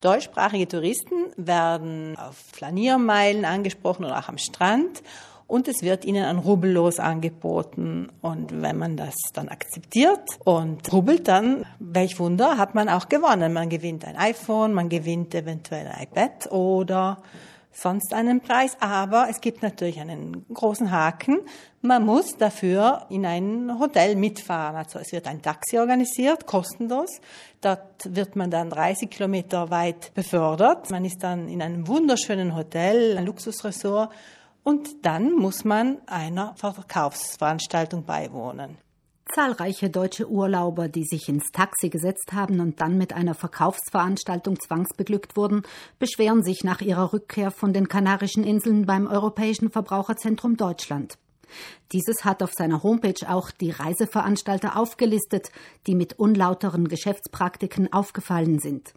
Deutschsprachige Touristen werden auf Flaniermeilen angesprochen oder auch am Strand und es wird ihnen ein Rubbellos angeboten. Und wenn man das dann akzeptiert und rubbelt, dann, welch Wunder, hat man auch gewonnen. Man gewinnt ein iPhone, man gewinnt eventuell ein iPad oder sonst einen Preis. Aber es gibt natürlich einen großen Haken. Man muss dafür in ein Hotel mitfahren. Also es wird ein Taxi organisiert, kostenlos. Dort wird man dann 30 Kilometer weit befördert. Man ist dann in einem wunderschönen Hotel, ein Luxusresort. Und dann muss man einer Verkaufsveranstaltung beiwohnen. Zahlreiche deutsche Urlauber, die sich ins Taxi gesetzt haben und dann mit einer Verkaufsveranstaltung zwangsbeglückt wurden, beschweren sich nach ihrer Rückkehr von den Kanarischen Inseln beim Europäischen Verbraucherzentrum Deutschland. Dieses hat auf seiner Homepage auch die Reiseveranstalter aufgelistet, die mit unlauteren Geschäftspraktiken aufgefallen sind.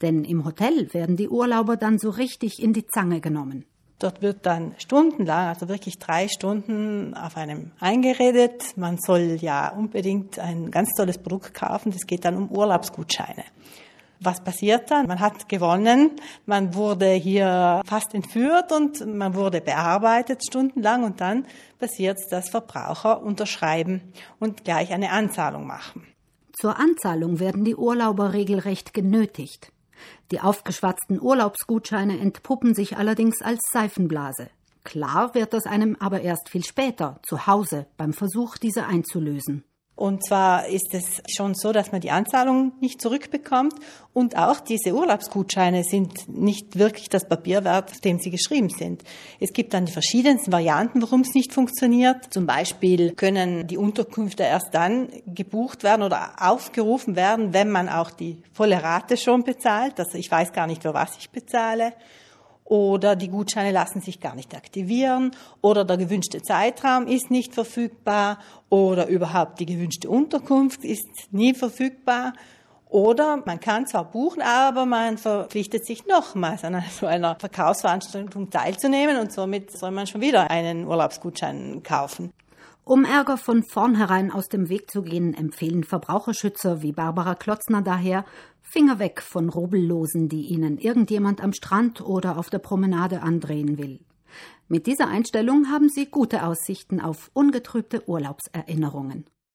Denn im Hotel werden die Urlauber dann so richtig in die Zange genommen. Dort wird dann stundenlang, also wirklich drei Stunden auf einem eingeredet. Man soll ja unbedingt ein ganz tolles Produkt kaufen. Das geht dann um Urlaubsgutscheine. Was passiert dann? Man hat gewonnen, man wurde hier fast entführt und man wurde bearbeitet stundenlang und dann passiert dass Verbraucher unterschreiben und gleich eine Anzahlung machen. Zur Anzahlung werden die Urlauber regelrecht genötigt. Die aufgeschwatzten Urlaubsgutscheine entpuppen sich allerdings als Seifenblase. Klar wird das einem aber erst viel später, zu Hause, beim Versuch, diese einzulösen. Und zwar ist es schon so, dass man die Anzahlung nicht zurückbekommt und auch diese Urlaubsgutscheine sind nicht wirklich das Papier wert, auf dem sie geschrieben sind. Es gibt dann die verschiedensten Varianten, warum es nicht funktioniert. Zum Beispiel können die Unterkünfte erst dann gebucht werden oder aufgerufen werden, wenn man auch die volle Rate schon bezahlt. Also ich weiß gar nicht, für was ich bezahle oder die Gutscheine lassen sich gar nicht aktivieren oder der gewünschte Zeitraum ist nicht verfügbar oder überhaupt die gewünschte Unterkunft ist nie verfügbar. Oder man kann zwar buchen, aber man verpflichtet sich nochmals an so einer Verkaufsveranstaltung teilzunehmen und somit soll man schon wieder einen Urlaubsgutschein kaufen. Um Ärger von vornherein aus dem Weg zu gehen, empfehlen Verbraucherschützer wie Barbara Klotzner daher, Finger weg von Rubbellosen, die ihnen irgendjemand am Strand oder auf der Promenade andrehen will. Mit dieser Einstellung haben sie gute Aussichten auf ungetrübte Urlaubserinnerungen.